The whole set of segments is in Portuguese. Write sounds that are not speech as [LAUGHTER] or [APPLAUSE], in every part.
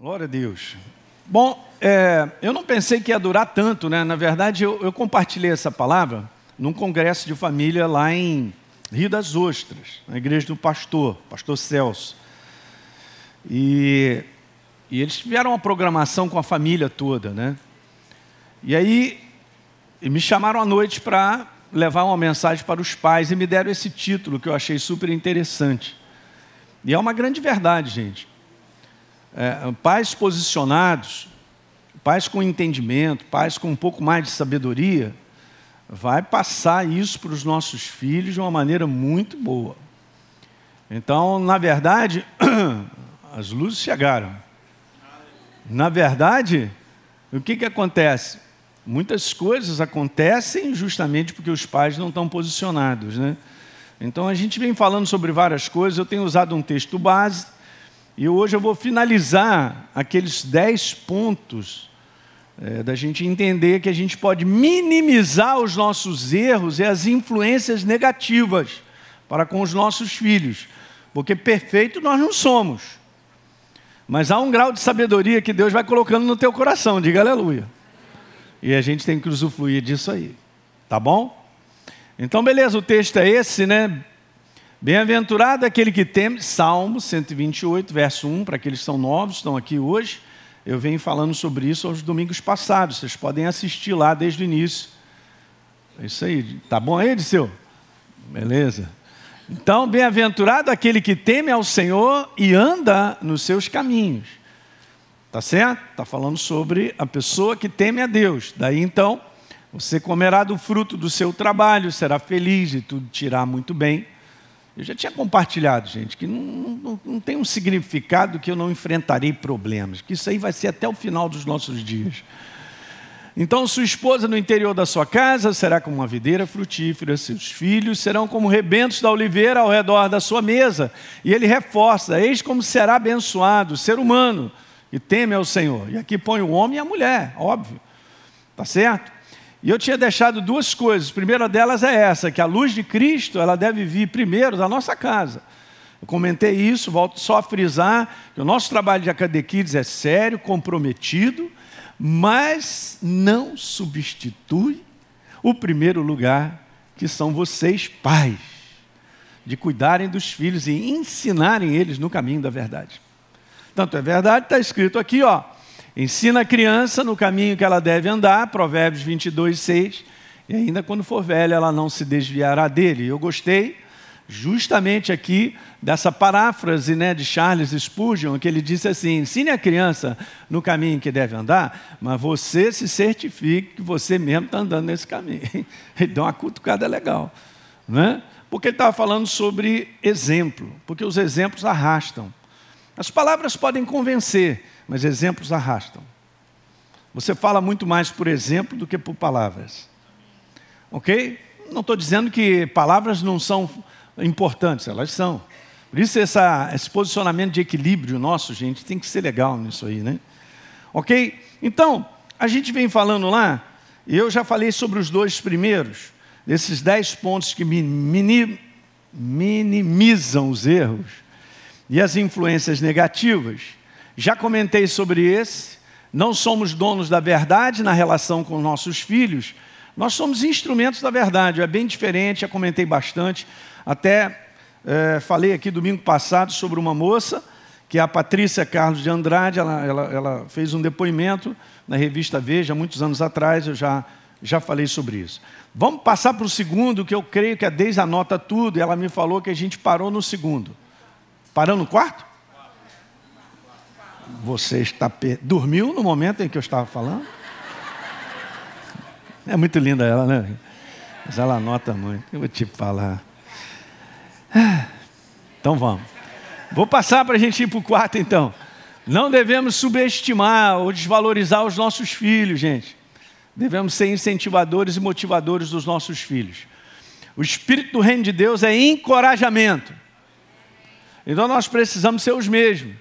Glória a Deus. Bom, é, eu não pensei que ia durar tanto, né? Na verdade, eu, eu, compartilhei essa palavra num congresso de família lá em Rio das Ostras, na igreja do pastor, pastor Celso. E, e eles tiveram uma programação com a família toda, né? E aí me chamaram à noite para levar uma mensagem para os pais e me deram esse título que eu achei super interessante. E é uma grande verdade, gente. É, pais posicionados, pais com entendimento, pais com um pouco mais de sabedoria, vai passar isso para os nossos filhos de uma maneira muito boa. Então, na verdade, [CLEARS THROAT] as luzes chegaram. Na verdade, o que, que acontece? Muitas coisas acontecem justamente porque os pais não estão posicionados, né? Então a gente vem falando sobre várias coisas. Eu tenho usado um texto base e hoje eu vou finalizar aqueles dez pontos é, da gente entender que a gente pode minimizar os nossos erros e as influências negativas para com os nossos filhos, porque perfeito nós não somos. Mas há um grau de sabedoria que Deus vai colocando no teu coração, diga aleluia. E a gente tem que usufruir disso aí. Tá bom? Então, beleza, o texto é esse, né? Bem-aventurado aquele que teme, Salmo 128, verso 1, para aqueles que são novos, estão aqui hoje. Eu venho falando sobre isso aos domingos passados, vocês podem assistir lá desde o início. É isso aí, tá bom aí, Disseu? Beleza. Então, bem-aventurado aquele que teme ao Senhor e anda nos seus caminhos. Tá certo? Está falando sobre a pessoa que teme a Deus. Daí então, você comerá do fruto do seu trabalho, será feliz e tudo tirar muito bem. Eu já tinha compartilhado, gente, que não, não, não, tem um significado que eu não enfrentarei problemas, que isso aí vai ser até o final dos nossos dias. Então, sua esposa no interior da sua casa será como uma videira frutífera, seus filhos serão como rebentos da oliveira ao redor da sua mesa. E ele reforça: eis como será abençoado o ser humano e teme ao Senhor. E aqui põe o homem e a mulher, óbvio. Tá certo? E eu tinha deixado duas coisas. A primeira delas é essa, que a luz de Cristo, ela deve vir primeiro da nossa casa. Eu comentei isso, volto só a frisar que o nosso trabalho de Acadequides é sério, comprometido, mas não substitui o primeiro lugar, que são vocês, pais, de cuidarem dos filhos e ensinarem eles no caminho da verdade. Tanto é verdade, está escrito aqui, ó. Ensina a criança no caminho que ela deve andar, Provérbios 22, 6. E ainda quando for velha, ela não se desviará dele. Eu gostei justamente aqui dessa paráfrase né, de Charles Spurgeon, que ele disse assim: ensine a criança no caminho que deve andar, mas você se certifique que você mesmo está andando nesse caminho. [LAUGHS] Ele deu uma cutucada legal. Né? Porque ele estava falando sobre exemplo, porque os exemplos arrastam. As palavras podem convencer, mas exemplos arrastam. Você fala muito mais por exemplo do que por palavras. Ok? Não estou dizendo que palavras não são importantes, elas são. Por isso, essa, esse posicionamento de equilíbrio nosso, gente, tem que ser legal nisso aí, né? Ok? Então, a gente vem falando lá, e eu já falei sobre os dois primeiros, desses dez pontos que minimizam os erros e as influências negativas. Já comentei sobre esse. Não somos donos da verdade na relação com nossos filhos, nós somos instrumentos da verdade. É bem diferente, já comentei bastante. Até é, falei aqui domingo passado sobre uma moça, que é a Patrícia Carlos de Andrade. Ela, ela, ela fez um depoimento na revista Veja, muitos anos atrás. Eu já, já falei sobre isso. Vamos passar para o segundo, que eu creio que a Deise anota tudo. E ela me falou que a gente parou no segundo. Parou no quarto? Você está per... dormiu no momento em que eu estava falando? É muito linda ela, né? Mas ela anota muito. Eu vou te falar. Então vamos. Vou passar para a gente ir para o quarto então. Não devemos subestimar ou desvalorizar os nossos filhos, gente. Devemos ser incentivadores e motivadores dos nossos filhos. O espírito do reino de Deus é encorajamento. Então nós precisamos ser os mesmos.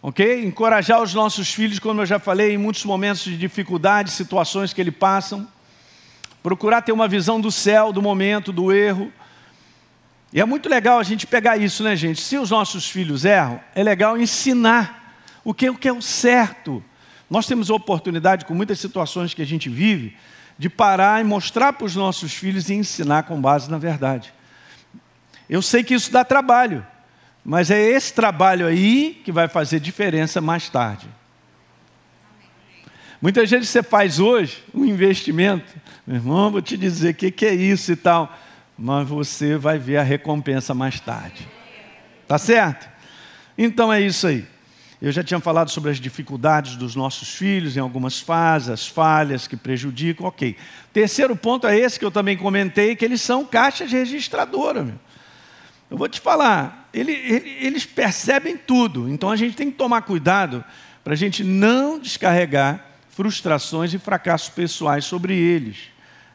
Ok? Encorajar os nossos filhos, como eu já falei, em muitos momentos de dificuldade, situações que eles passam. Procurar ter uma visão do céu, do momento, do erro. E é muito legal a gente pegar isso, né, gente? Se os nossos filhos erram, é legal ensinar o que, o que é o certo. Nós temos a oportunidade, com muitas situações que a gente vive, de parar e mostrar para os nossos filhos e ensinar com base na verdade. Eu sei que isso dá trabalho, mas é esse trabalho aí que vai fazer diferença mais tarde. Muitas vezes você faz hoje um investimento, meu irmão, vou te dizer o que, que é isso e tal, mas você vai ver a recompensa mais tarde. Tá certo? Então é isso aí. Eu já tinha falado sobre as dificuldades dos nossos filhos em algumas fases, as falhas que prejudicam, ok. Terceiro ponto é esse que eu também comentei, que eles são caixas registradoras. Meu. Eu vou te falar, ele, ele, eles percebem tudo, então a gente tem que tomar cuidado para a gente não descarregar frustrações e fracassos pessoais sobre eles.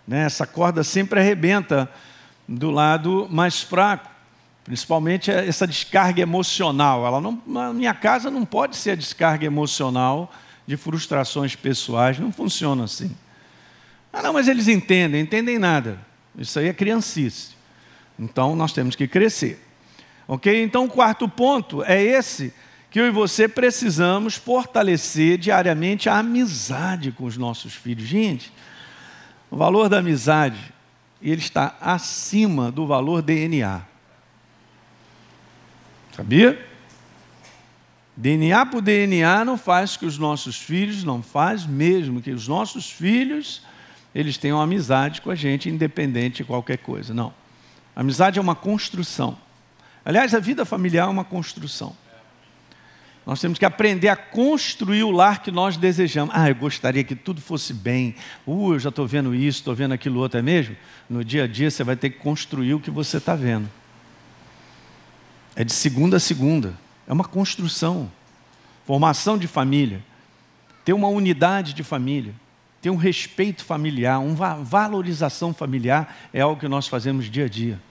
Né? Essa corda sempre arrebenta do lado mais fraco. Principalmente essa descarga emocional. Ela não, na minha casa não pode ser a descarga emocional de frustrações pessoais, não funciona assim. Ah, não, mas eles entendem, entendem nada. Isso aí é criancice. Então nós temos que crescer. Ok? Então o quarto ponto é esse que eu e você precisamos fortalecer diariamente a amizade com os nossos filhos. Gente, o valor da amizade ele está acima do valor DNA. Sabia? DNA por DNA não faz que os nossos filhos, não faz mesmo que os nossos filhos, eles tenham amizade com a gente, independente de qualquer coisa. Não. Amizade é uma construção. Aliás, a vida familiar é uma construção. Nós temos que aprender a construir o lar que nós desejamos. Ah, eu gostaria que tudo fosse bem. Uh, eu já estou vendo isso, estou vendo aquilo outro, é mesmo? No dia a dia você vai ter que construir o que você está vendo. É de segunda a segunda. É uma construção. Formação de família. Ter uma unidade de família. Ter um respeito familiar, uma valorização familiar é algo que nós fazemos dia a dia.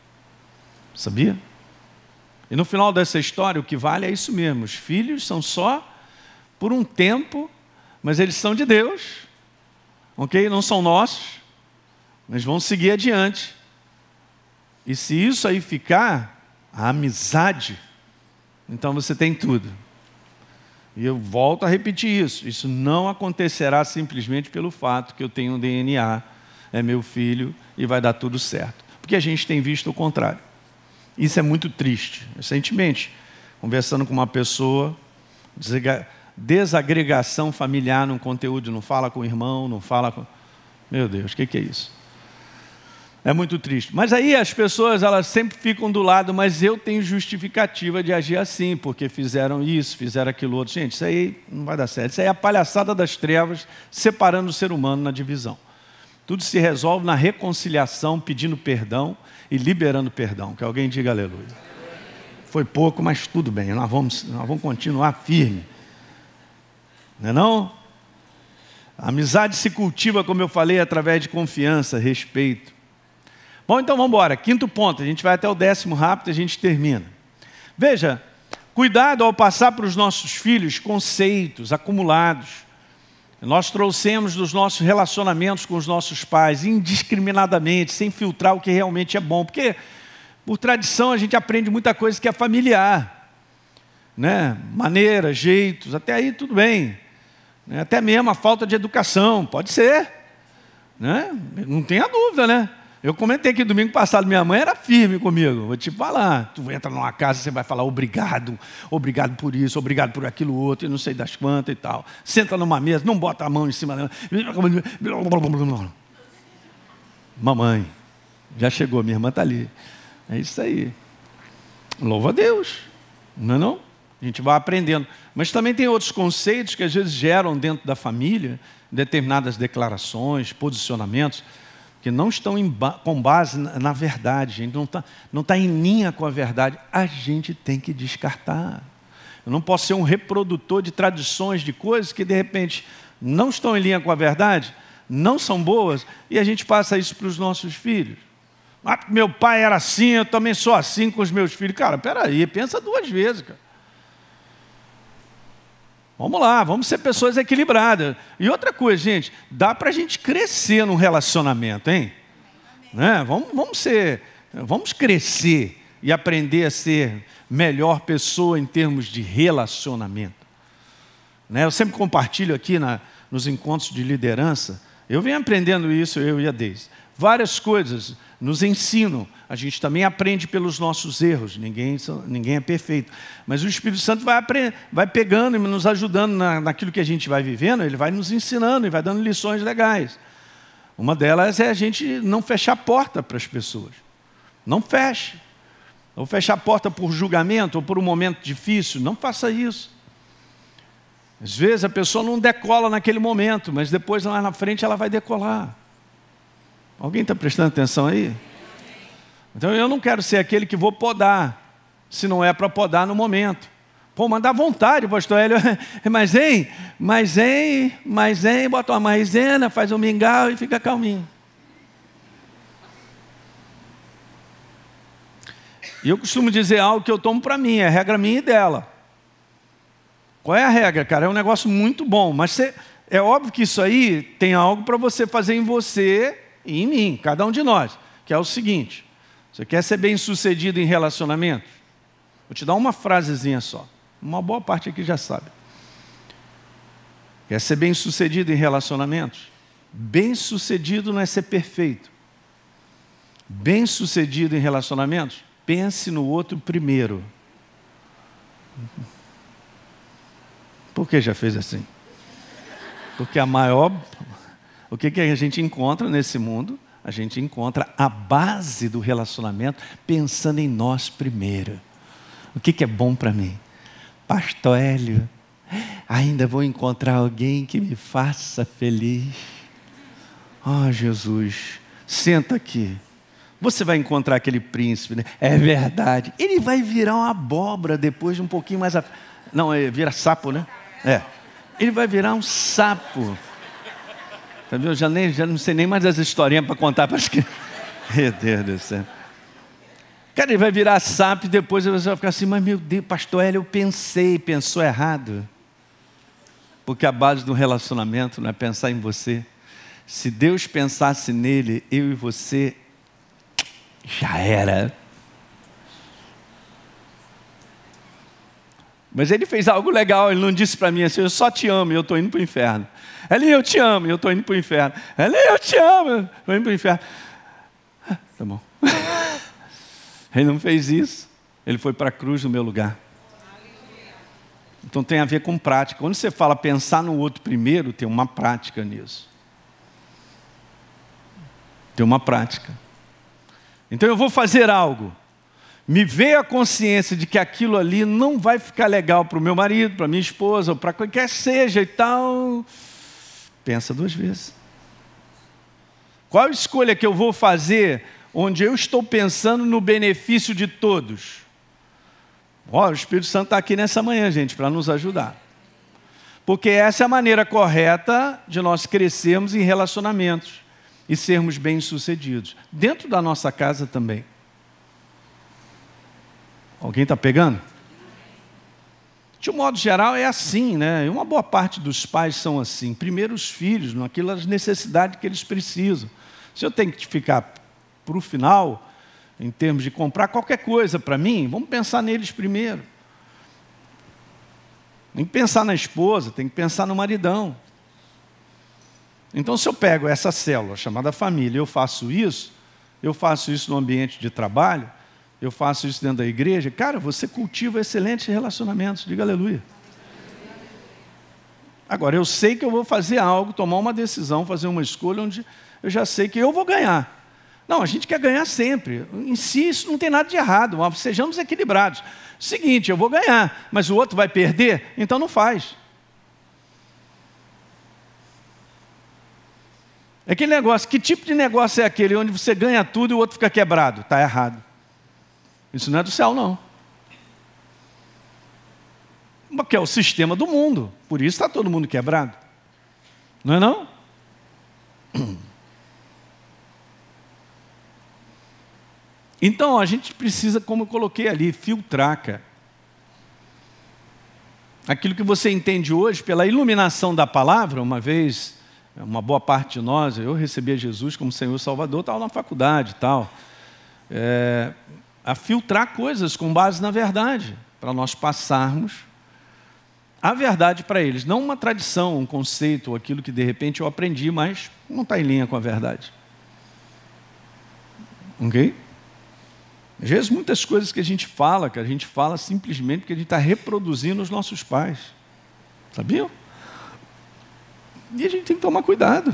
Sabia? E no final dessa história, o que vale é isso mesmo: os filhos são só por um tempo, mas eles são de Deus, ok? Não são nossos, mas vão seguir adiante. E se isso aí ficar, a amizade, então você tem tudo. E eu volto a repetir isso: isso não acontecerá simplesmente pelo fato que eu tenho um DNA, é meu filho e vai dar tudo certo. Porque a gente tem visto o contrário. Isso é muito triste. Recentemente, conversando com uma pessoa, desagregação familiar num conteúdo, não fala com o irmão, não fala com. Meu Deus, o que, que é isso? É muito triste. Mas aí as pessoas elas sempre ficam do lado, mas eu tenho justificativa de agir assim, porque fizeram isso, fizeram aquilo outro. Gente, isso aí não vai dar certo. Isso aí é a palhaçada das trevas, separando o ser humano na divisão. Tudo se resolve na reconciliação, pedindo perdão e liberando perdão. Que alguém diga aleluia. Foi pouco, mas tudo bem, nós vamos, nós vamos continuar firme. Não é não? A amizade se cultiva, como eu falei, através de confiança, respeito. Bom, então vamos embora. Quinto ponto, a gente vai até o décimo rápido e a gente termina. Veja, cuidado ao passar para os nossos filhos conceitos acumulados. Nós trouxemos dos nossos relacionamentos com os nossos pais, indiscriminadamente, sem filtrar o que realmente é bom, porque por tradição a gente aprende muita coisa que é familiar, né? maneiras, jeitos, até aí tudo bem, né? até mesmo a falta de educação, pode ser, né? não tenha dúvida, né? Eu comentei que domingo passado minha mãe era firme comigo. Vou te falar. Tu entra numa casa, você vai falar obrigado, obrigado por isso, obrigado por aquilo outro, e não sei das quantas e tal. Senta numa mesa, não bota a mão em cima da. Mamãe, já chegou, minha irmã está ali. É isso aí. Louva a Deus. Não é não? A gente vai aprendendo. Mas também tem outros conceitos que às vezes geram dentro da família determinadas declarações, posicionamentos que não estão ba com base na, na verdade, gente, não está não tá em linha com a verdade, a gente tem que descartar. Eu não posso ser um reprodutor de tradições, de coisas que de repente não estão em linha com a verdade, não são boas, e a gente passa isso para os nossos filhos. Ah, meu pai era assim, eu também sou assim com os meus filhos. Cara, peraí, pensa duas vezes, cara. Vamos lá, vamos ser pessoas equilibradas. E outra coisa, gente, dá para a gente crescer no relacionamento, hein? Né? Vamos, vamos ser, vamos crescer e aprender a ser melhor pessoa em termos de relacionamento. Né? Eu sempre compartilho aqui na, nos encontros de liderança. Eu venho aprendendo isso, eu e a Deise. Várias coisas nos ensinam. A gente também aprende pelos nossos erros. Ninguém, ninguém é perfeito. Mas o Espírito Santo vai, vai pegando e nos ajudando na, naquilo que a gente vai vivendo. Ele vai nos ensinando e vai dando lições legais. Uma delas é a gente não fechar a porta para as pessoas. Não feche. Ou fechar a porta por julgamento ou por um momento difícil. Não faça isso. Às vezes a pessoa não decola naquele momento, mas depois lá na frente ela vai decolar. Alguém está prestando atenção aí? Então eu não quero ser aquele que vou podar, se não é para podar no momento. Pô, mas dá vontade, pastor Hélio. [LAUGHS] Mas hein, mas hein, mas hein, bota uma maisena, faz um mingau e fica calminho. E eu costumo dizer algo que eu tomo para mim, é regra minha e dela. Qual é a regra, cara? É um negócio muito bom, mas você, é óbvio que isso aí tem algo para você fazer em você e em mim, cada um de nós, que é o seguinte: você quer ser bem sucedido em relacionamento? Vou te dar uma frasezinha só. Uma boa parte aqui já sabe. Quer ser bem sucedido em relacionamentos? Bem sucedido não é ser perfeito. Bem sucedido em relacionamentos? Pense no outro primeiro. Por que já fez assim? Porque a maior. O que, que a gente encontra nesse mundo? A gente encontra a base do relacionamento pensando em nós primeiro. O que, que é bom para mim? Pastor Hélio, ainda vou encontrar alguém que me faça feliz. Oh, Jesus, senta aqui. Você vai encontrar aquele príncipe, né? É verdade. Ele vai virar uma abóbora depois de um pouquinho mais. A... Não, ele vira sapo, né? É. Ele vai virar um sapo. Tá vendo? Eu já, nem, já não sei nem mais as historinhas para contar para as crianças. [LAUGHS] Meu Deus do céu. Cara, ele vai virar sapo e depois você vai ficar assim, mas meu Deus, pastor Hélio, eu pensei, pensou errado. Porque a base do relacionamento não é pensar em você. Se Deus pensasse nele, eu e você, já era. Mas ele fez algo legal, ele não disse para mim assim, eu só te amo e eu estou indo para o inferno. Ele, eu te amo e eu estou indo para o inferno. Ele, eu te amo, eu estou indo para o inferno. Tá bom. [LAUGHS] ele não fez isso, ele foi para a cruz no meu lugar. Então tem a ver com prática. Quando você fala pensar no outro primeiro, tem uma prática nisso. Tem uma prática. Então eu vou fazer algo me veio a consciência de que aquilo ali não vai ficar legal para o meu marido, para minha esposa, ou para qualquer seja e tal, pensa duas vezes. Qual escolha que eu vou fazer onde eu estou pensando no benefício de todos? Oh, o Espírito Santo está aqui nessa manhã, gente, para nos ajudar. Porque essa é a maneira correta de nós crescermos em relacionamentos e sermos bem-sucedidos, dentro da nossa casa também. Alguém está pegando? De um modo geral, é assim, né? Uma boa parte dos pais são assim. Primeiro, os filhos, naquelas necessidades que eles precisam. Se eu tenho que ficar para o final, em termos de comprar qualquer coisa para mim, vamos pensar neles primeiro. Tem que pensar na esposa, tem que pensar no maridão. Então, se eu pego essa célula chamada família, eu faço isso, eu faço isso no ambiente de trabalho, eu faço isso dentro da igreja, cara, você cultiva excelentes relacionamentos, diga aleluia. Agora, eu sei que eu vou fazer algo, tomar uma decisão, fazer uma escolha onde eu já sei que eu vou ganhar. Não, a gente quer ganhar sempre. Em si, isso não tem nada de errado, sejamos equilibrados. Seguinte, eu vou ganhar, mas o outro vai perder, então não faz. É aquele negócio, que tipo de negócio é aquele onde você ganha tudo e o outro fica quebrado? Está errado. Isso não é do céu, não. Porque é o sistema do mundo. Por isso está todo mundo quebrado. Não é não? [CLEARS THROAT] Então a gente precisa, como eu coloquei ali, filtrar, cara. Aquilo que você entende hoje pela iluminação da palavra, uma vez, uma boa parte de nós, eu recebi a Jesus como Senhor Salvador, estava na faculdade e tal. É, a filtrar coisas com base na verdade, para nós passarmos a verdade para eles, não uma tradição, um conceito, ou aquilo que de repente eu aprendi, mas não está em linha com a verdade. Ok? Às vezes, muitas coisas que a gente fala, que a gente fala simplesmente porque a gente está reproduzindo os nossos pais. Sabiam? E a gente tem que tomar cuidado.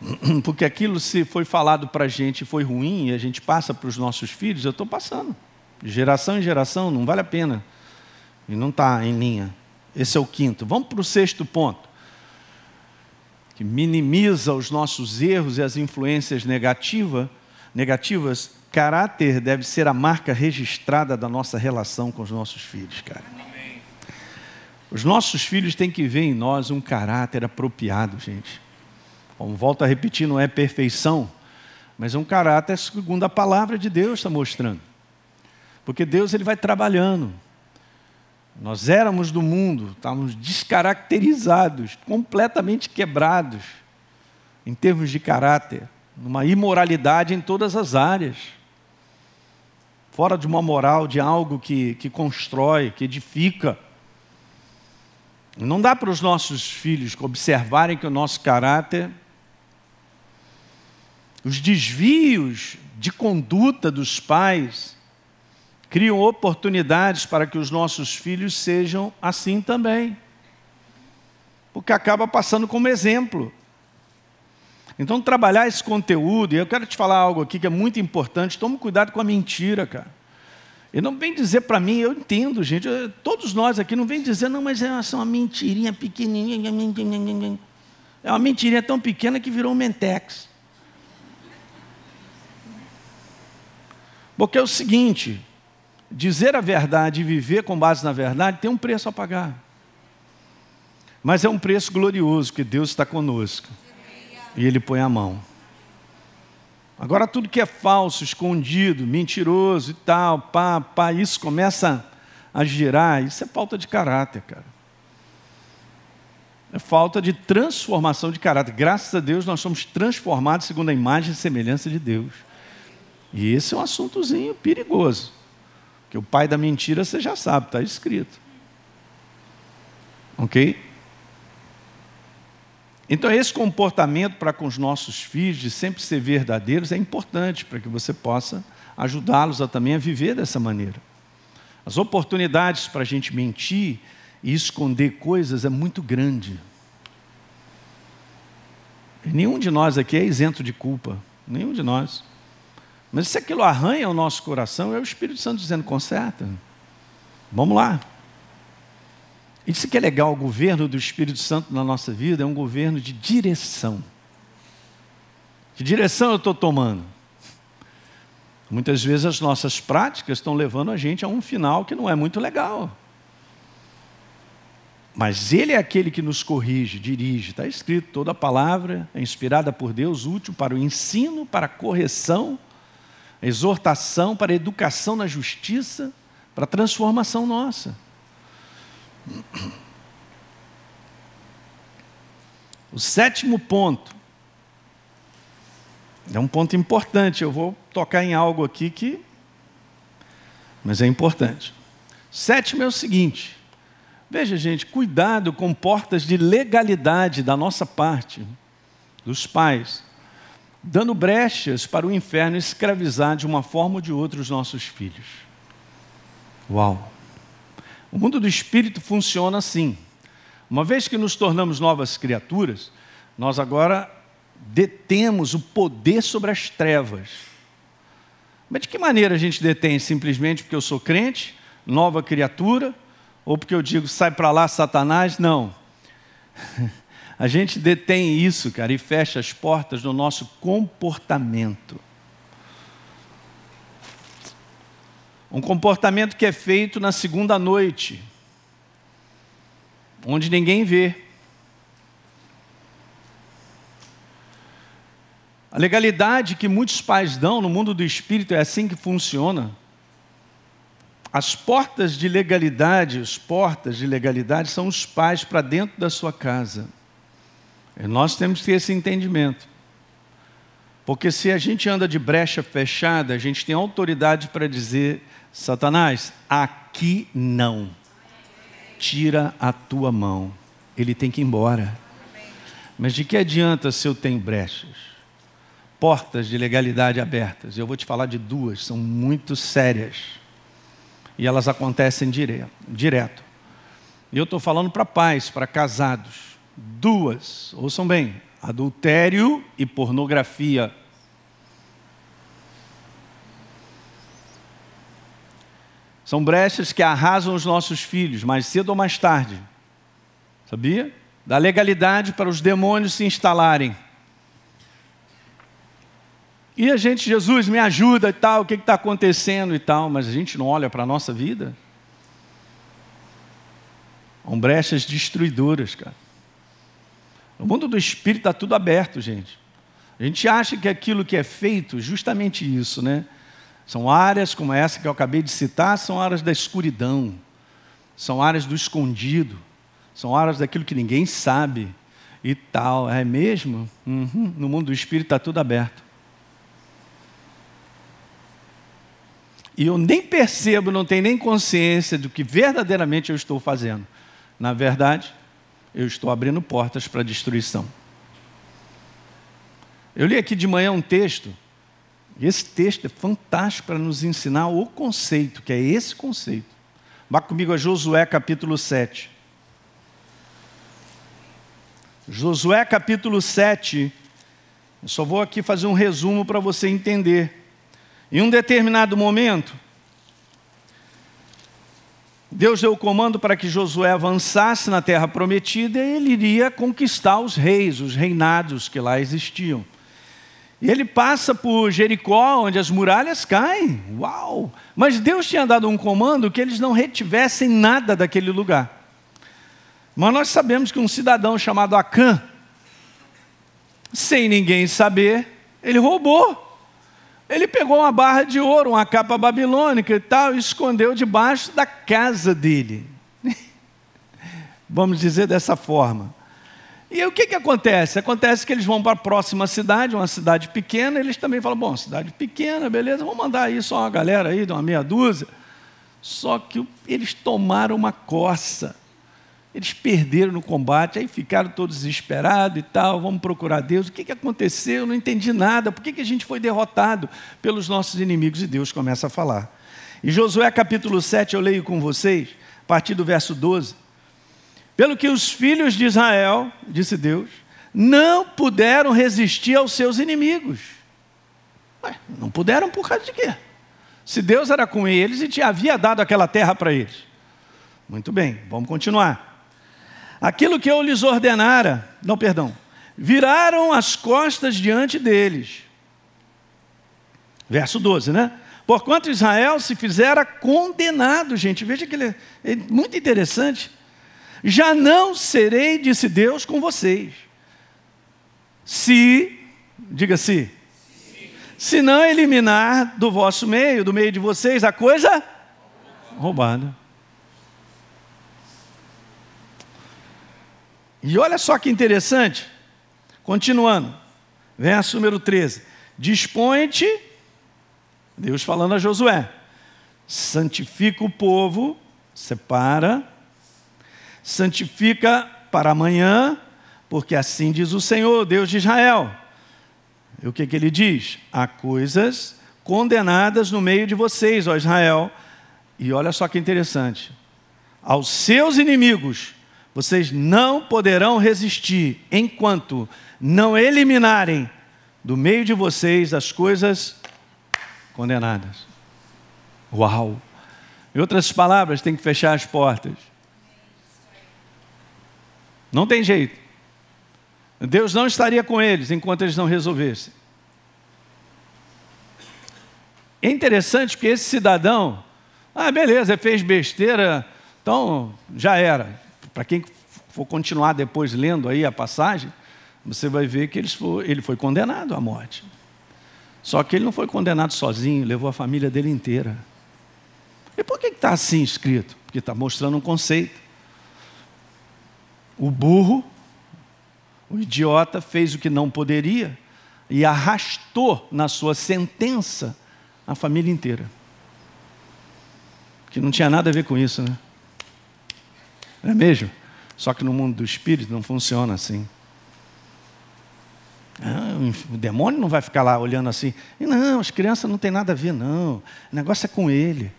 [CLEARS THROAT] Porque aquilo, se foi falado para a gente e foi ruim, e a gente passa para os nossos filhos, eu estou passando. De geração em geração, não vale a pena. E não está em linha. Esse é o quinto. Vamos para o sexto ponto. Que minimiza os nossos erros e as influências negativa, negativas. Caráter deve ser a marca registrada da nossa relação com os nossos filhos, cara. Os nossos filhos têm que ver em nós um caráter apropriado, gente. Como volto a repetir, não é perfeição, mas é um caráter segundo a palavra de Deus está mostrando. Porque Deus ele vai trabalhando. Nós éramos do mundo, estávamos descaracterizados, completamente quebrados em termos de caráter, numa imoralidade em todas as áreas. Fora de uma moral, de algo que, que constrói, que edifica. Não dá para os nossos filhos observarem que o nosso caráter, os desvios de conduta dos pais, criam oportunidades para que os nossos filhos sejam assim também. Porque acaba passando como exemplo. Então, trabalhar esse conteúdo, e eu quero te falar algo aqui que é muito importante: tome cuidado com a mentira, cara. E não vem dizer para mim, eu entendo, gente, eu, todos nós aqui não vem dizer, não, mas é uma mentirinha pequenininha. É uma mentirinha tão pequena que virou um mentex. Porque é o seguinte, dizer a verdade e viver com base na verdade tem um preço a pagar. Mas é um preço glorioso, que Deus está conosco. E Ele põe a mão. Agora, tudo que é falso, escondido, mentiroso e tal, pá, pá, isso começa a girar, isso é falta de caráter, cara. É falta de transformação de caráter. Graças a Deus, nós somos transformados segundo a imagem e semelhança de Deus. E esse é um assuntozinho perigoso. Que o pai da mentira você já sabe, está escrito. Ok? Então, esse comportamento para com os nossos filhos, de sempre ser verdadeiros, é importante para que você possa ajudá-los a também a viver dessa maneira. As oportunidades para a gente mentir e esconder coisas é muito grande. nenhum de nós aqui é isento de culpa, nenhum de nós. Mas se aquilo arranha o nosso coração, é o Espírito Santo dizendo: conserta. Vamos lá. Isso que é legal, o governo do Espírito Santo na nossa vida é um governo de direção. Que direção eu estou tomando? Muitas vezes as nossas práticas estão levando a gente a um final que não é muito legal. Mas Ele é aquele que nos corrige, dirige. Está escrito: toda palavra é inspirada por Deus, útil para o ensino, para a correção, exortação, para a educação na justiça, para a transformação nossa. O sétimo ponto é um ponto importante. Eu vou tocar em algo aqui que. Mas é importante. Sétimo é o seguinte. Veja, gente, cuidado com portas de legalidade da nossa parte, dos pais, dando brechas para o inferno escravizar de uma forma ou de outra os nossos filhos. Uau! O mundo do espírito funciona assim. Uma vez que nos tornamos novas criaturas, nós agora detemos o poder sobre as trevas. Mas de que maneira a gente detém? Simplesmente porque eu sou crente, nova criatura, ou porque eu digo sai para lá, Satanás? Não. [LAUGHS] A gente detém isso, cara, e fecha as portas do nosso comportamento. Um comportamento que é feito na segunda noite, onde ninguém vê. A legalidade que muitos pais dão no mundo do espírito é assim que funciona. As portas de legalidade, as portas de legalidade são os pais para dentro da sua casa. E nós temos que ter esse entendimento. Porque se a gente anda de brecha fechada, a gente tem autoridade para dizer Satanás, aqui não. retira a tua mão. Ele tem que ir embora. Mas de que adianta se eu tenho brechas? Portas de legalidade abertas. Eu vou te falar de duas, são muito sérias. E elas acontecem direto. direto. E eu estou falando para pais, para casados. Duas, ouçam bem: adultério e pornografia. São brechas que arrasam os nossos filhos, mais cedo ou mais tarde. Sabia? Dá legalidade para os demônios se instalarem. E a gente, Jesus, me ajuda e tal, o que está acontecendo e tal, mas a gente não olha para a nossa vida. São brechas destruidoras, cara. No mundo do espírito está tudo aberto, gente. A gente acha que aquilo que é feito, justamente isso, né? São áreas como essa que eu acabei de citar, são áreas da escuridão, são áreas do escondido, são áreas daquilo que ninguém sabe e tal. É mesmo? Uhum. No mundo do espírito está tudo aberto. E eu nem percebo, não tenho nem consciência do que verdadeiramente eu estou fazendo. Na verdade, eu estou abrindo portas para destruição. Eu li aqui de manhã um texto e esse texto é fantástico para nos ensinar o conceito, que é esse conceito. Vá comigo a Josué capítulo 7. Josué capítulo 7. Eu só vou aqui fazer um resumo para você entender. Em um determinado momento, Deus deu o comando para que Josué avançasse na terra prometida e ele iria conquistar os reis, os reinados que lá existiam. E ele passa por Jericó, onde as muralhas caem. Uau! Mas Deus tinha dado um comando que eles não retivessem nada daquele lugar. Mas nós sabemos que um cidadão chamado Acã, sem ninguém saber, ele roubou. Ele pegou uma barra de ouro, uma capa babilônica e tal, e escondeu debaixo da casa dele. [LAUGHS] Vamos dizer dessa forma. E aí, o que, que acontece? Acontece que eles vão para a próxima cidade, uma cidade pequena, eles também falam: bom, cidade pequena, beleza, vamos mandar aí só uma galera aí, de uma meia dúzia. Só que eles tomaram uma coça. Eles perderam no combate, aí ficaram todos desesperados e tal. Vamos procurar Deus. O que, que aconteceu? Eu não entendi nada. Por que, que a gente foi derrotado pelos nossos inimigos? E Deus começa a falar. E Josué capítulo 7, eu leio com vocês, a partir do verso 12. Pelo que os filhos de Israel, disse Deus, não puderam resistir aos seus inimigos. Ué, não puderam por causa de quê? Se Deus era com eles e te havia dado aquela terra para eles. Muito bem, vamos continuar. Aquilo que eu lhes ordenara, não, perdão, viraram as costas diante deles. Verso 12, né? Porquanto Israel se fizera condenado, gente, veja que ele é, muito interessante. Já não serei, disse Deus, com vocês. Se, diga se, se não eliminar do vosso meio, do meio de vocês, a coisa roubada. E olha só que interessante, continuando, verso número 13: Dispõe-te, Deus falando a Josué, santifica o povo, separa, santifica para amanhã, porque assim diz o Senhor, Deus de Israel. E o que, que ele diz? Há coisas condenadas no meio de vocês, ó Israel. E olha só que interessante: aos seus inimigos vocês não poderão resistir enquanto não eliminarem do meio de vocês as coisas condenadas. Uau! Em outras palavras, tem que fechar as portas. Não tem jeito. Deus não estaria com eles enquanto eles não resolvessem. É interessante que esse cidadão, ah, beleza, fez besteira, então já era. Para quem for continuar depois lendo aí a passagem, você vai ver que ele foi condenado à morte. Só que ele não foi condenado sozinho, levou a família dele inteira. E por que está assim escrito? Porque está mostrando um conceito. O burro, o idiota, fez o que não poderia e arrastou na sua sentença a família inteira. Que não tinha nada a ver com isso, né? Não é mesmo? Só que no mundo do espírito não funciona assim. Ah, o demônio não vai ficar lá olhando assim. Não, as crianças não têm nada a ver, não. O negócio é com ele.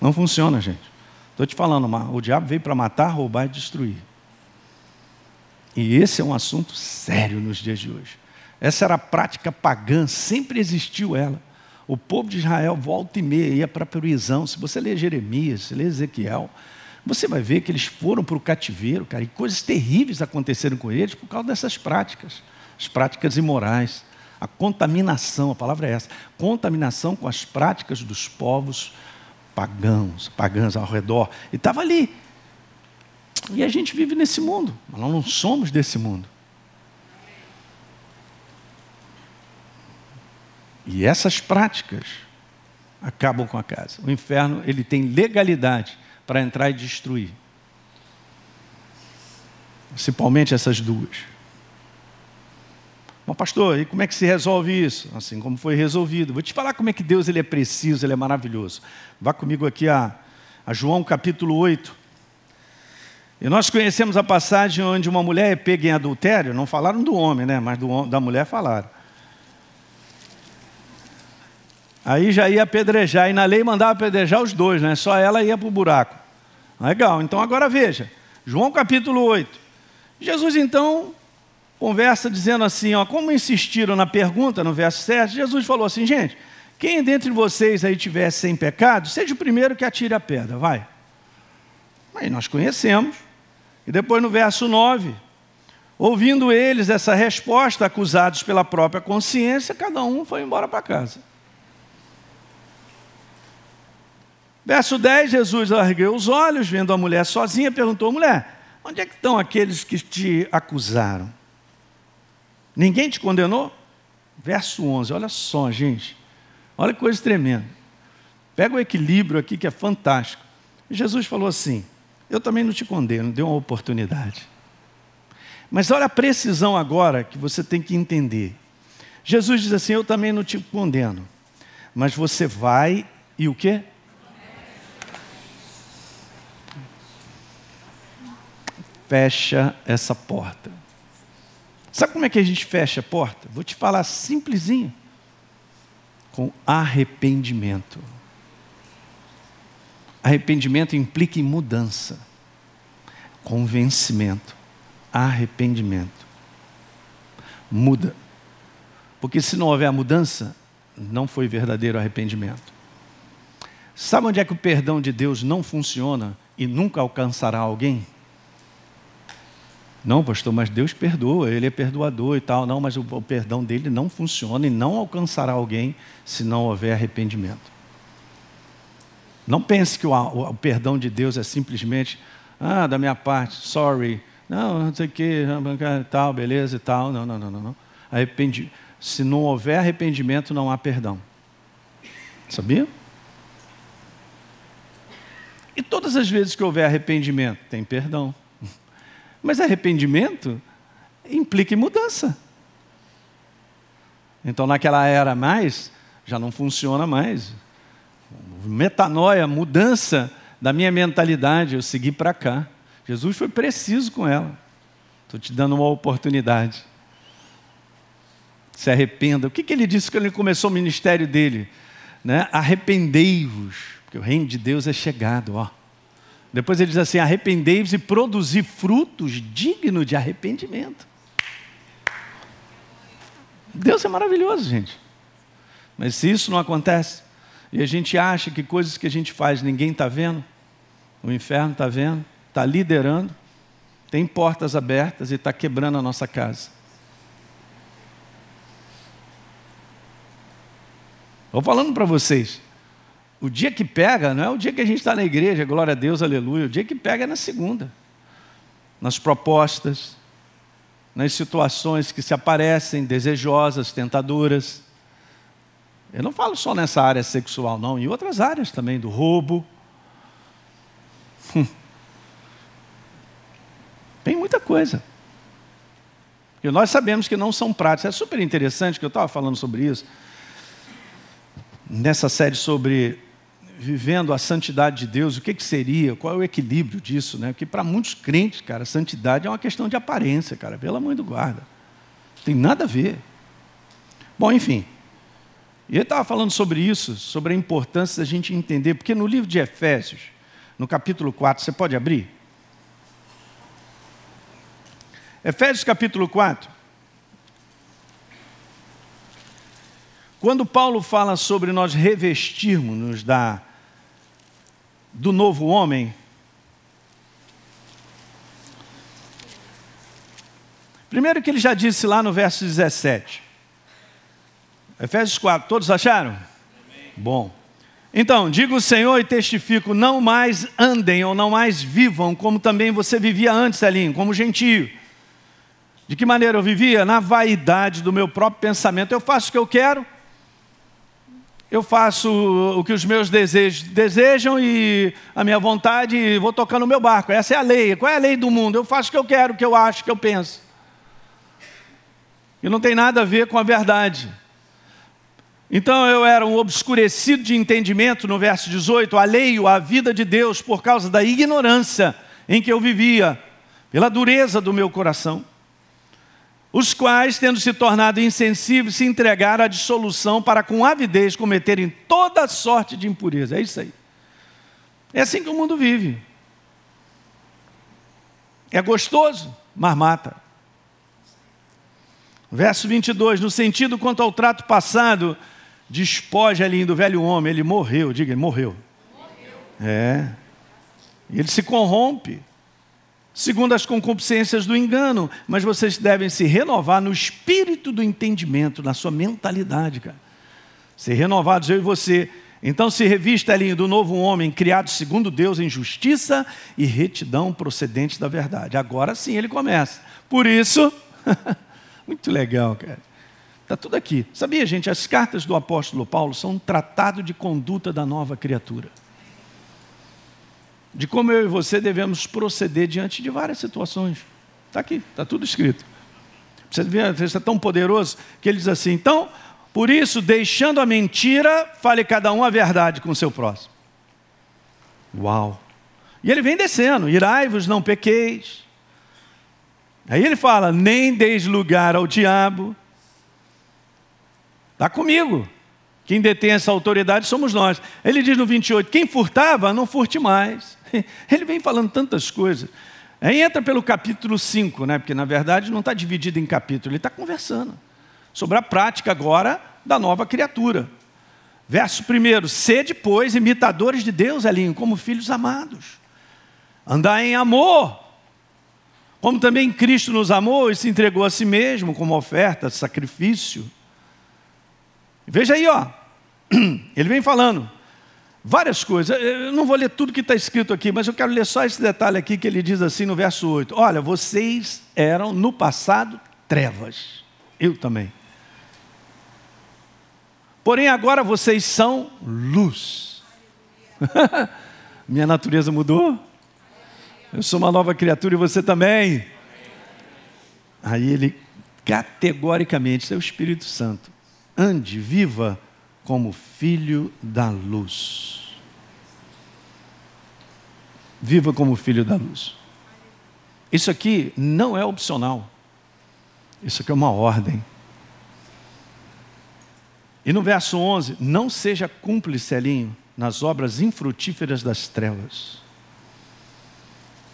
Não funciona, gente. Estou te falando, o diabo veio para matar, roubar e destruir. E esse é um assunto sério nos dias de hoje. Essa era a prática pagã, sempre existiu ela. O povo de Israel volta e meia ia para a prisão. Se você ler Jeremias, se ler Ezequiel, você vai ver que eles foram para o cativeiro, cara, e coisas terríveis aconteceram com eles por causa dessas práticas, as práticas imorais, a contaminação, a palavra é essa, contaminação com as práticas dos povos pagãos, pagãs ao redor. E estava ali. E a gente vive nesse mundo, mas nós não somos desse mundo. E essas práticas acabam com a casa. O inferno, ele tem legalidade para entrar e destruir. Principalmente essas duas. Mas pastor, e como é que se resolve isso? Assim como foi resolvido. Vou te falar como é que Deus ele é preciso, ele é maravilhoso. Vá comigo aqui a, a João capítulo 8. E nós conhecemos a passagem onde uma mulher é pega em adultério, não falaram do homem, né? mas do, da mulher falaram. Aí já ia apedrejar, e na lei mandava apedrejar os dois, né? Só ela ia para o buraco. Legal, então agora veja, João capítulo 8. Jesus então conversa dizendo assim, ó, como insistiram na pergunta no verso 7, Jesus falou assim, gente, quem dentre vocês aí tivesse sem pecado, seja o primeiro que atire a pedra, vai. Aí nós conhecemos. E depois no verso 9, ouvindo eles essa resposta, acusados pela própria consciência, cada um foi embora para casa. Verso 10, Jesus ergueu os olhos, vendo a mulher sozinha, perguntou: mulher, onde é que estão aqueles que te acusaram? Ninguém te condenou? Verso 11, olha só, gente, olha que coisa tremenda. Pega o equilíbrio aqui que é fantástico. Jesus falou assim: Eu também não te condeno, deu uma oportunidade. Mas olha a precisão agora que você tem que entender. Jesus diz assim: Eu também não te condeno, mas você vai e o quê? Fecha essa porta. Sabe como é que a gente fecha a porta? Vou te falar simplesinho. Com arrependimento. Arrependimento implica em mudança, convencimento, arrependimento. Muda. Porque se não houver mudança, não foi verdadeiro arrependimento. Sabe onde é que o perdão de Deus não funciona e nunca alcançará alguém? Não, pastor, mas Deus perdoa, Ele é perdoador e tal. Não, mas o, perdão dele não funciona e não alcançará alguém se não houver arrependimento. Não pense que o, o, o perdão de Deus é simplesmente, ah, da minha parte, sorry, não, não sei o que, tal, beleza e tal. Não, não, não, não. não. Arrependi... Se não houver arrependimento, não há perdão. Sabia? E todas as vezes que houver arrependimento, tem perdão. Mas arrependimento implica em mudança. Então, naquela era mais, já não funciona mais. Metanoia, mudança da minha mentalidade, eu segui para cá. Jesus foi preciso com ela. Estou te dando uma oportunidade. Se arrependa. O que, que ele disse quando ele começou o ministério dele? Né? Arrependei-vos, porque o reino de Deus é chegado. Ó. Depois ele diz assim: arrependei-vos e produzi frutos dignos de arrependimento. Deus é maravilhoso, gente. Mas se isso não acontece, e a gente acha que coisas que a gente faz ninguém está vendo, o inferno está vendo, está liderando, tem portas abertas e está quebrando a nossa casa. Estou falando para vocês, o dia que pega não é o dia que a gente está na igreja, glória a Deus, aleluia. O dia que pega é na segunda. Nas propostas, nas situações que se aparecem desejosas, tentadoras. Eu não falo só nessa área sexual, não, em outras áreas também, do roubo. Tem muita coisa. E nós sabemos que não são práticas. É super interessante que eu estava falando sobre isso. Nessa série sobre vivendo a santidade de Deus, o que, que seria, qual é o equilíbrio disso, né? Porque para muitos crentes, cara, santidade é uma questão de aparência, cara, pela mãe do guarda. Não tem nada a ver. Bom, enfim. E ele estava falando sobre isso, sobre a importância da gente entender, porque no livro de Efésios, no capítulo 4, você pode abrir? Efésios capítulo 4. Quando Paulo fala sobre nós revestirmos-nos da do novo homem, primeiro que ele já disse lá no verso 17. Efésios 4, todos acharam? Amém. Bom. Então, digo o Senhor e testifico: não mais andem ou não mais vivam como também você vivia antes, Elinho, como gentio. De que maneira eu vivia? Na vaidade do meu próprio pensamento. Eu faço o que eu quero, eu faço o que os meus desejos desejam e a minha vontade e vou tocando o meu barco. Essa é a lei. Qual é a lei do mundo? Eu faço o que eu quero, o que eu acho, o que eu penso. E não tem nada a ver com a verdade. Então eu era um obscurecido de entendimento, no verso 18, alheio à vida de Deus por causa da ignorância em que eu vivia, pela dureza do meu coração. Os quais, tendo se tornado insensíveis, se entregaram à dissolução para com avidez cometerem toda sorte de impureza. É isso aí. É assim que o mundo vive. É gostoso, mas mata. Verso 22, no sentido quanto ao trato passado, despoja ali do velho homem, ele morreu, diga, ele morreu. morreu. É. Ele se corrompe, segundo as concupiscências do engano, mas vocês devem se renovar no espírito do entendimento, na sua mentalidade, cara. Ser renovados, eu e você. Então se revista, ali do novo homem, criado segundo Deus em justiça e retidão procedente da verdade. Agora sim ele começa. Por isso, [LAUGHS] muito legal, cara. Está tudo aqui. Sabia, gente? As cartas do apóstolo Paulo são um tratado de conduta da nova criatura. De como eu e você devemos proceder diante de várias situações. Está aqui, está tudo escrito. Você vê, é tão poderoso que ele diz assim: então, por isso, deixando a mentira, fale cada um a verdade com o seu próximo. Uau! E ele vem descendo: irai-vos, não pequeis. Aí ele fala: nem deis lugar ao diabo, Está comigo. Quem detém essa autoridade somos nós. Ele diz no 28, quem furtava, não furte mais. [LAUGHS] Ele vem falando tantas coisas. Aí entra pelo capítulo 5, né? porque na verdade não está dividido em capítulo, ele está conversando sobre a prática agora da nova criatura. Verso 1: Sede, pois, imitadores de Deus, Elinho, como filhos amados. Andai em amor, como também Cristo nos amou e se entregou a si mesmo como oferta, sacrifício Veja aí, ó. [CLEARS THROAT] Ele vem falando várias coisas. Eu não vou ler tudo que está escrito aqui, mas eu quero ler só esse detalhe aqui que ele diz assim no verso 8: Olha, vocês eram no passado trevas, eu também. Porém, agora vocês são luz. [LAUGHS] Minha natureza mudou. Eu sou uma nova criatura e você também. Aí ele, categoricamente, isso é o Espírito Santo ande, viva como filho da luz. Viva como filho da luz. Isso aqui não é opcional. Isso aqui é uma ordem. E no verso 11, não seja cúmplice, Elinho, nas obras infrutíferas das trevas.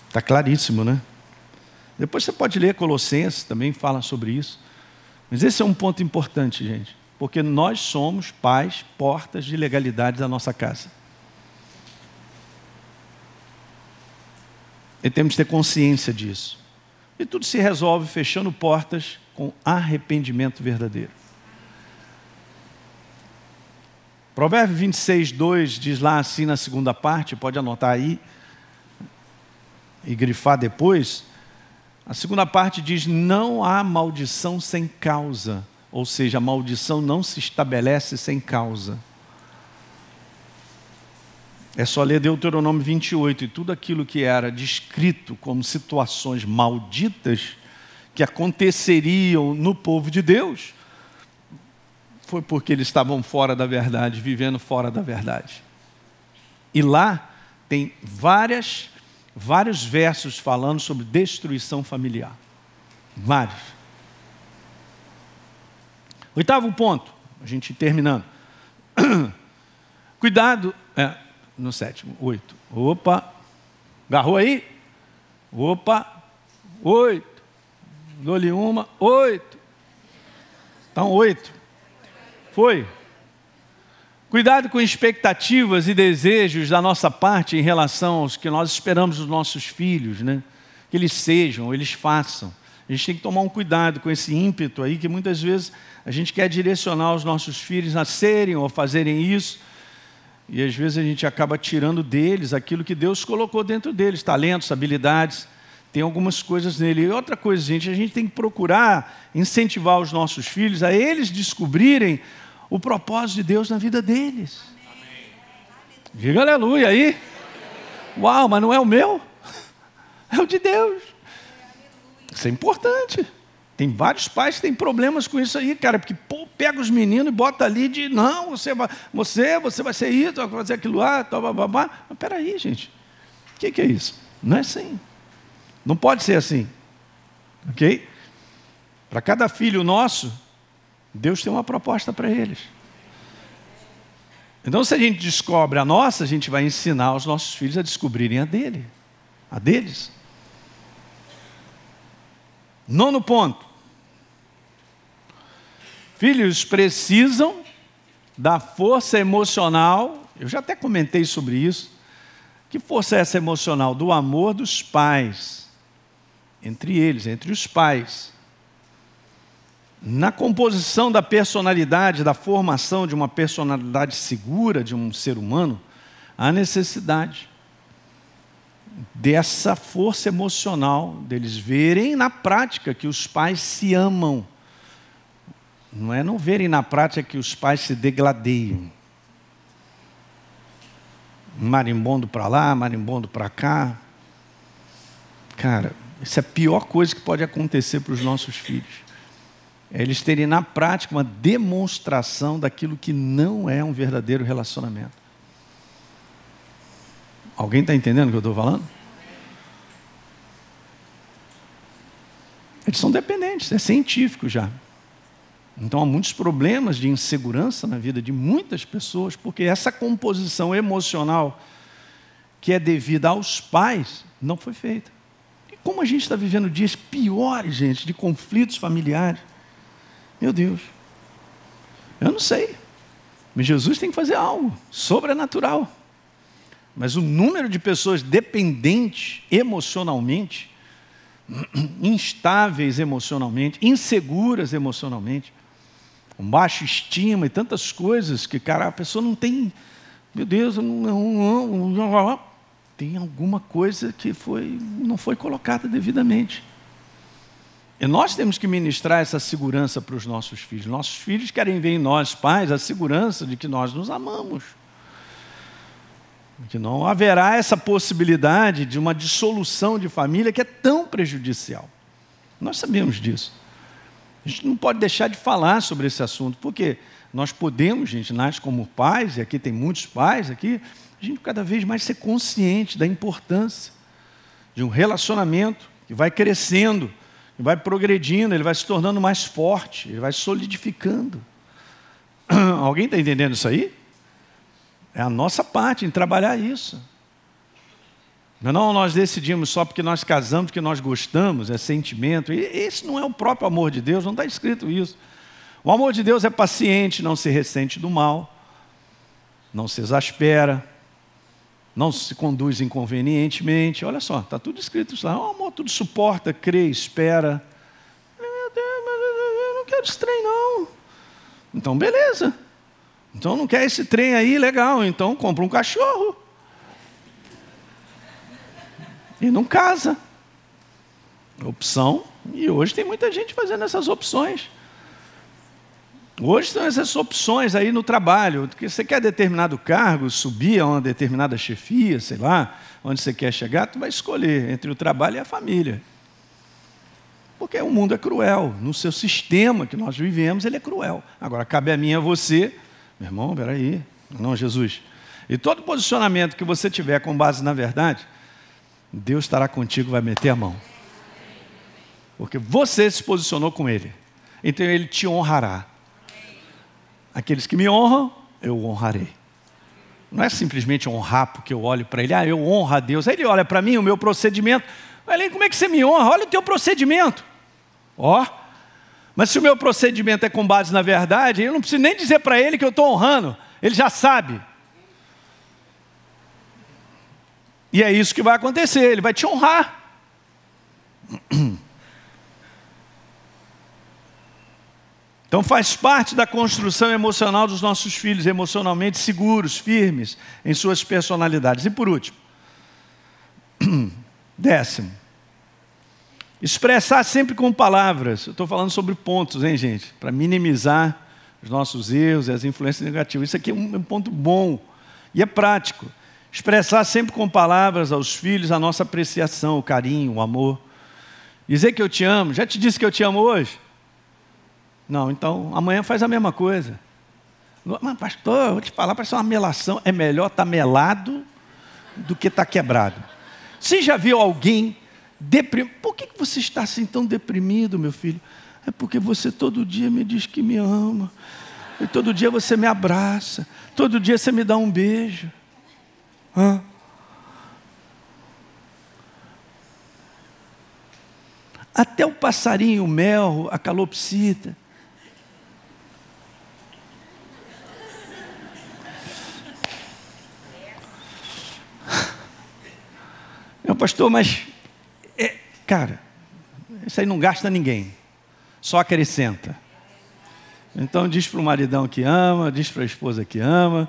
Está claríssimo, né? Depois você pode ler Colossenses, também fala sobre isso. Mas esse é um ponto importante, gente porque nós somos pais, portas de legalidade da nossa casa. E temos que ter consciência disso. E tudo se resolve fechando portas com arrependimento verdadeiro. Provérbio 26, 2 diz lá assim na segunda parte, pode anotar aí e grifar depois. A segunda parte diz: Não há maldição sem causa ou seja, a maldição não se estabelece sem causa. É só ler Deuteronômio 28 e tudo aquilo que era descrito como situações malditas que aconteceriam no povo de Deus, foi porque eles estavam fora da verdade, vivendo fora da verdade. E lá tem várias, vários versos falando sobre destruição familiar. Vários. Oitavo ponto, a gente terminando. [CLEARS THROAT] Cuidado, é, no sétimo, oito. Opa, agarrou aí? Opa, oito. Dou-lhe uma, oito. Então, oito. Foi. Cuidado com expectativas e desejos da nossa parte em relação aos que nós esperamos dos nossos filhos, né? Que eles sejam, eles façam. A gente tem que tomar um cuidado com esse ímpeto aí, que muitas vezes a gente quer direcionar os nossos filhos a serem ou a fazerem isso, e às vezes a gente acaba tirando deles aquilo que Deus colocou dentro deles, talentos, habilidades, tem algumas coisas nele. E outra coisa, gente, a gente tem que procurar incentivar os nossos filhos a eles descobrirem o propósito de Deus na vida deles. Diga aleluia aí. Uau, mas não é o meu? [LAUGHS] É o de Deus. Isso é importante. Tem vários pais que têm problemas com isso aí, cara, porque pô, pega os meninos e bota ali de não, você vai, você, você vai ser isso, vai fazer aquilo lá, tal, babá. Mas peraí, gente. O que, que é isso? Não é assim. Não pode ser assim. Ok? Para cada filho nosso, Deus tem uma proposta para eles. Então, se a gente descobre a nossa, a gente vai ensinar os nossos filhos a descobrirem a dele, a deles. Nono ponto. Filhos precisam da força emocional, eu já até comentei sobre isso. Que força é essa emocional? Do amor dos pais, entre eles, entre os pais. Na composição da personalidade, da formação de uma personalidade segura de um ser humano, há necessidade dessa força emocional, deles verem na prática que os pais se amam. Não é não verem na prática que os pais se degladeiam. Marimbondo para lá, marimbondo para cá. Cara, isso é a pior coisa que pode acontecer para os nossos filhos. É eles terem na prática uma demonstração daquilo que não é um verdadeiro relacionamento. Alguém está entendendo o que eu estou falando? Eles são dependentes, é científico já. Então há muitos problemas de insegurança na vida de muitas pessoas, porque essa composição emocional que é devida aos pais não foi feita. E como a gente está vivendo dias piores, gente, de conflitos familiares, meu Deus, eu não sei. Mas Jesus tem que fazer algo sobrenatural. Mas o número de pessoas dependentes emocionalmente, [CLEARS THROAT] instáveis emocionalmente, inseguras emocionalmente, com baixa estima e tantas coisas que, cara, a pessoa não tem, meu Deus, não, não, não, tem alguma coisa que foi, não foi colocada devidamente. E nós temos que ministrar essa segurança para os nossos filhos. Nossos filhos querem ver em nós, pais, a segurança de que nós nos amamos. Que não haverá essa possibilidade de uma dissolução de família que é tão prejudicial. Nós sabemos disso. A gente não pode deixar de falar sobre esse assunto, porque nós podemos, gente, nós como pais, e aqui tem muitos pais aqui, a gente cada vez mais ser consciente da importância de um relacionamento que vai crescendo, vai progredindo, ele vai se tornando mais forte, ele vai solidificando. [CLEARS THROAT] Alguém está entendendo isso aí? É a nossa parte em trabalhar isso. Não, nós decidimos só porque nós casamos, porque nós gostamos, é sentimento. E esse não é o próprio amor de Deus, não está escrito isso. O amor de Deus é paciente, não se ressente do mal, não se exaspera, não se conduz inconvenientemente. Olha só, está tudo escrito lá. O amor tudo suporta, crê, espera. Meu Deus, eu não quero trem, não. Então, beleza. Então, não quer esse trem aí, legal. Então, compra um cachorro. E não casa. Opção. E hoje tem muita gente fazendo essas opções. Hoje são essas opções aí no trabalho, que você quer determinado cargo, subir a uma determinada chefia, sei lá, onde você quer chegar, tu vai escolher entre o trabalho e a família. Porque o mundo é cruel, no seu sistema que nós vivemos, ele é cruel. Agora, cabe a mim e a você, meu irmão, peraí, não, Jesus, E todo posicionamento que você tiver com base na verdade, Deus estará contigo, vai meter a mão. Porque você se posicionou com Ele. Então Ele te honrará. Aqueles que me honram, eu honrarei. Não é simplesmente honrar porque eu olho para Ele, ah, eu honro a Deus. Aí Ele olha para mim, o meu procedimento. Ele, como é que você me honra? Olha o teu procedimento. Ó. Mas se o meu procedimento é com base na verdade, eu não preciso nem dizer para Ele que eu estou honrando. Ele já sabe. E é isso que vai acontecer, ele vai te honrar. [CLEARS THROAT] Então faz parte da construção emocional dos nossos filhos, emocionalmente seguros, firmes em suas personalidades. E por último, [CLEARS THROAT] décimo, expressar sempre com palavras. Eu estou falando sobre pontos, hein, gente? Para minimizar os nossos erros e as influências negativas. Isso aqui é um ponto bom e é prático. Expressar sempre com palavras aos filhos a nossa apreciação, o carinho, o amor. Dizer que eu te amo. Já te disse que eu te amo hoje? Não, então amanhã faz a mesma coisa. Mas, pastor, vou te falar, parece uma melação. É melhor estar tá melado do que estar tá quebrado. Você já viu alguém deprimido? Por que você está assim tão deprimido, meu filho? É porque você todo dia me diz que me ama. E todo dia você me abraça. Todo dia você me dá um beijo. Hã? Até o passarinho, o mel, a calopsita. Meu pastor, mas, cara, isso aí não gasta ninguém, só acrescenta. Então diz para o maridão que ama, diz para a esposa que ama,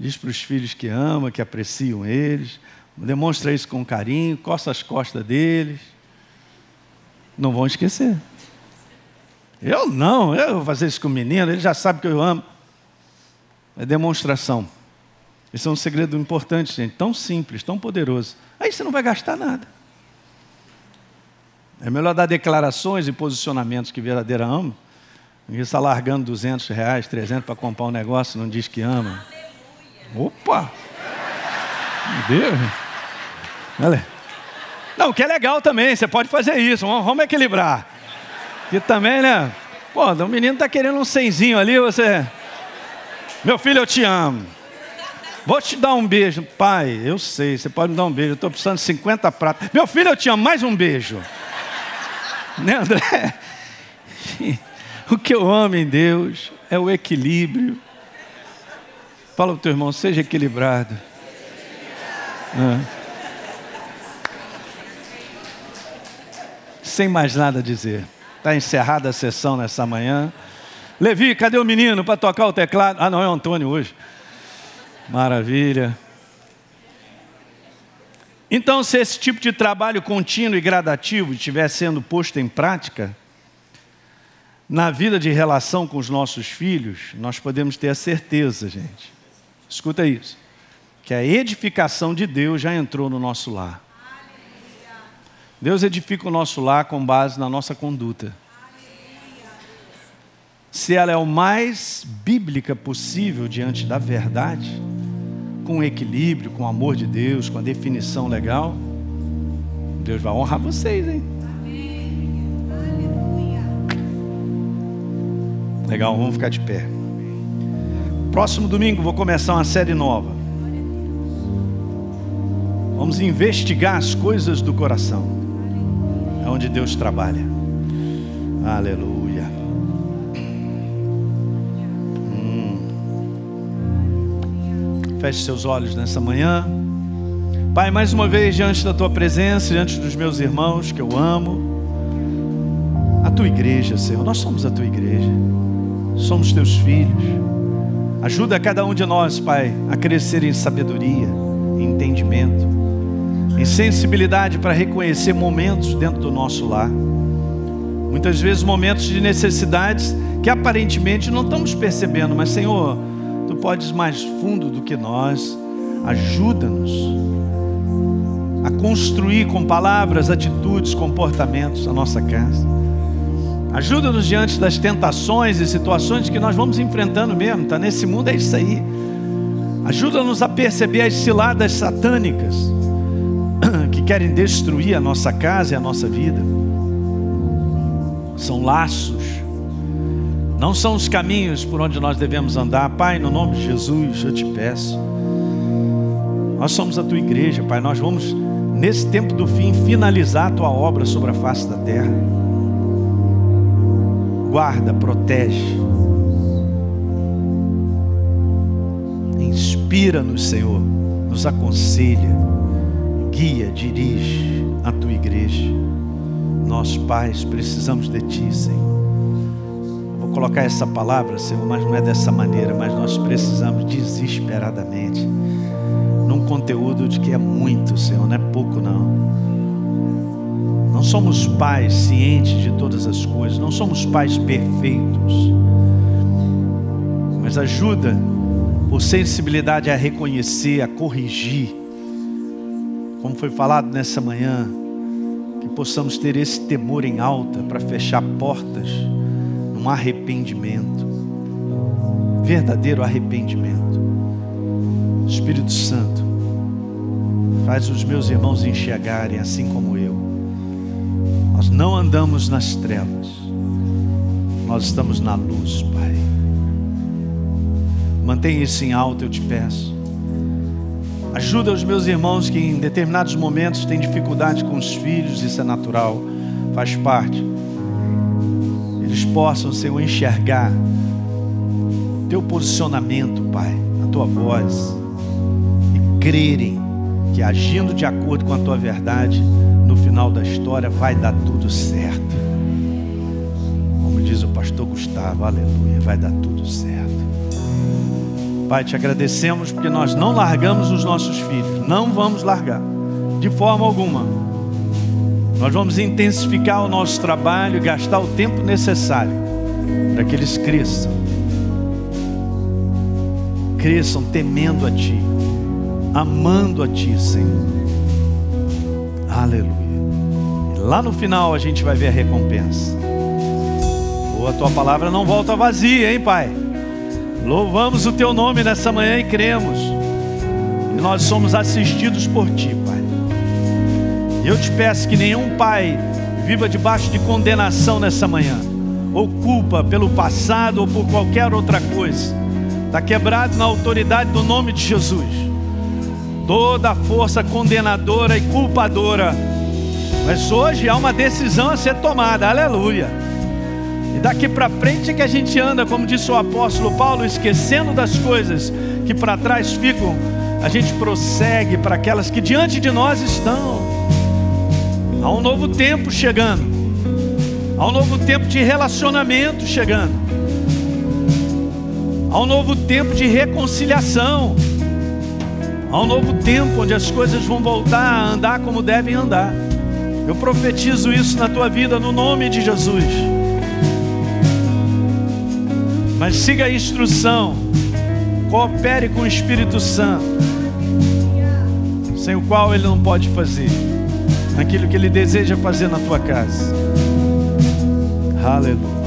diz para os filhos que ama, que apreciam eles, demonstra isso com carinho, coça as costas deles. Não vão esquecer. Eu não, eu vou fazer isso com o menino, ele já sabe que eu amo. É demonstração. Esse é um segredo importante, gente, tão simples, tão poderoso. Aí você não vai gastar nada. É melhor dar declarações e posicionamentos que verdadeira ama. Ninguém está largando 200 reais, 300 para comprar um negócio, não diz que ama. Opa! Meu Deus! Olha. Não, que é legal também, você pode fazer isso, vamos, equilibrar. E também, né? Pô, o menino está querendo um cenzinho ali, você. Meu filho, eu te amo. Vou te dar um beijo. Pai, eu sei, você pode me dar um beijo. Eu estou precisando de 50 pratos. Meu filho, eu te amo, mais um beijo. Né, André? [LAUGHS] O que eu amo em Deus é o equilíbrio Fala para o teu irmão, seja equilibrado. É. Sem mais nada a dizer. Está encerrada a sessão nessa manhã. Levi, cadê o menino para tocar o teclado? Ah, não, é o Antônio hoje. Maravilha. Então, se esse tipo de trabalho contínuo e gradativo estiver sendo posto em prática, na vida de relação com os nossos filhos, nós podemos ter a certeza, gente, Escuta isso. Que a edificação de Deus já entrou no nosso lar. Deus edifica o nosso lar com base na nossa conduta. Se ela é o mais bíblica possível diante da verdade, com equilíbrio, com o amor de Deus, com a definição legal, Deus vai honrar vocês, hein? Legal, vamos ficar de pé. Próximo domingo vou começar uma série nova. Vamos investigar as coisas do coração. É onde Deus trabalha. Aleluia. Feche seus olhos nessa manhã. Pai, mais uma vez diante da tua presença, diante dos meus irmãos que eu amo, a tua igreja, Senhor, nós somos a tua igreja, somos teus filhos. Ajuda cada um de nós, Pai, a crescer em sabedoria, em entendimento, em sensibilidade para reconhecer momentos dentro do nosso lar. Muitas vezes momentos de necessidades que aparentemente não estamos percebendo, mas Senhor, podes mais fundo do que nós. Ajuda-nos a construir com palavras, atitudes, comportamentos a nossa casa. Ajuda-nos diante das tentações e situações que nós vamos enfrentando mesmo, tá? Nesse mundo é isso aí. Ajuda-nos a perceber as ciladas satânicas [COUGHS] que querem destruir a nossa casa e a nossa vida. São laços, não são os caminhos por onde nós devemos andar. Pai, no nome de Jesus, eu te peço. Nós somos a tua igreja, Pai. Nós vamos, nesse tempo do fim, finalizar a tua obra sobre a face da terra. Guarda, protege. Inspira-nos, Senhor. Nos aconselha, guia, dirige a tua igreja. Nós, pais, precisamos de ti, Senhor colocar essa palavra, Senhor, mas não é dessa maneira, mas nós precisamos desesperadamente num conteúdo de que é muito, Senhor, não é pouco não. Não somos pais cientes de todas as coisas, não somos pais perfeitos. Mas ajuda por sensibilidade a reconhecer, a corrigir. Como foi falado nessa manhã, que possamos ter esse temor em alta para fechar portas um arrependimento, verdadeiro arrependimento. Espírito Santo, faz os meus irmãos enxergarem assim como eu. Nós não andamos nas trevas, nós estamos na luz, Pai. Mantenha isso em alto, eu te peço. Ajuda os meus irmãos que em determinados momentos têm dificuldade com os filhos, isso é natural, faz parte possam, Senhor, enxergar teu posicionamento, Pai, a tua voz, e crerem que agindo de acordo com a tua verdade, no final da história vai dar tudo certo. Como diz o pastor Gustavo, aleluia, vai dar tudo certo. Pai, te agradecemos porque nós não largamos os nossos filhos, não vamos largar, de forma alguma. Nós vamos intensificar o nosso trabalho e gastar o tempo necessário para que eles cresçam. Cresçam temendo a Ti, amando a Ti, Senhor. Aleluia. Lá no final a gente vai ver a recompensa. Ou a Tua palavra não volta vazia, hein, Pai? Louvamos o Teu nome nessa manhã e cremos. E nós somos assistidos por Ti, Pai. Eu te peço que nenhum pai viva debaixo de condenação nessa manhã, ou culpa pelo passado ou por qualquer outra coisa. Está quebrado na autoridade do nome de Jesus. Toda a força condenadora e culpadora. Mas hoje há uma decisão a ser tomada, aleluia. E daqui para frente é que a gente anda, como disse o apóstolo Paulo, esquecendo das coisas que para trás ficam, a gente prossegue para aquelas que diante de nós estão. Há um novo tempo chegando. Há um novo tempo de relacionamento chegando. Há um novo tempo de reconciliação. Há um novo tempo onde as coisas vão voltar a andar como devem andar. Eu profetizo isso na tua vida no nome de Jesus. Mas siga a instrução. Coopere com o Espírito Santo. Sem o qual ele não pode fazer naquilo que Ele deseja fazer na tua casa. Aleluia.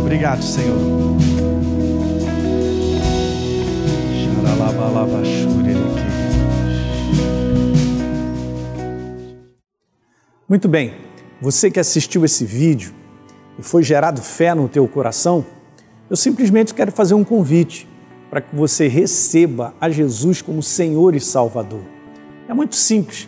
Obrigado, Senhor. Muito bem, você que assistiu esse vídeo e foi gerado fé no teu coração, eu simplesmente quero fazer um convite para que você receba a Jesus como Senhor e Salvador. É muito simples